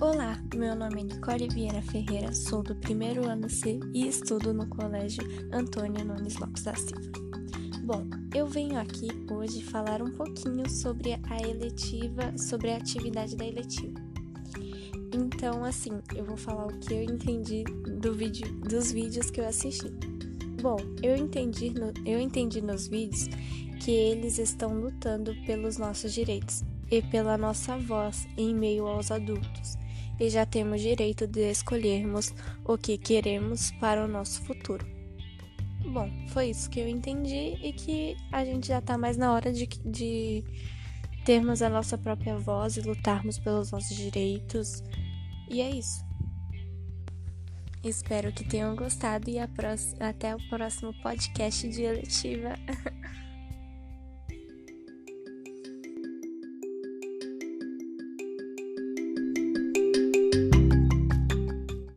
Olá, meu nome é Nicole Vieira Ferreira, sou do primeiro ano C e estudo no Colégio Antônio Nunes Lopes da Silva. Bom, eu venho aqui hoje falar um pouquinho sobre a eletiva, sobre a atividade da eletiva. Então, assim, eu vou falar o que eu entendi do vídeo, dos vídeos que eu assisti. Bom, eu entendi, no, eu entendi nos vídeos que eles estão lutando pelos nossos direitos e pela nossa voz em meio aos adultos e já temos direito de escolhermos o que queremos para o nosso futuro. Bom, foi isso que eu entendi e que a gente já está mais na hora de, de termos a nossa própria voz e lutarmos pelos nossos direitos. E é isso. Espero que tenham gostado e até o próximo podcast de eletiva.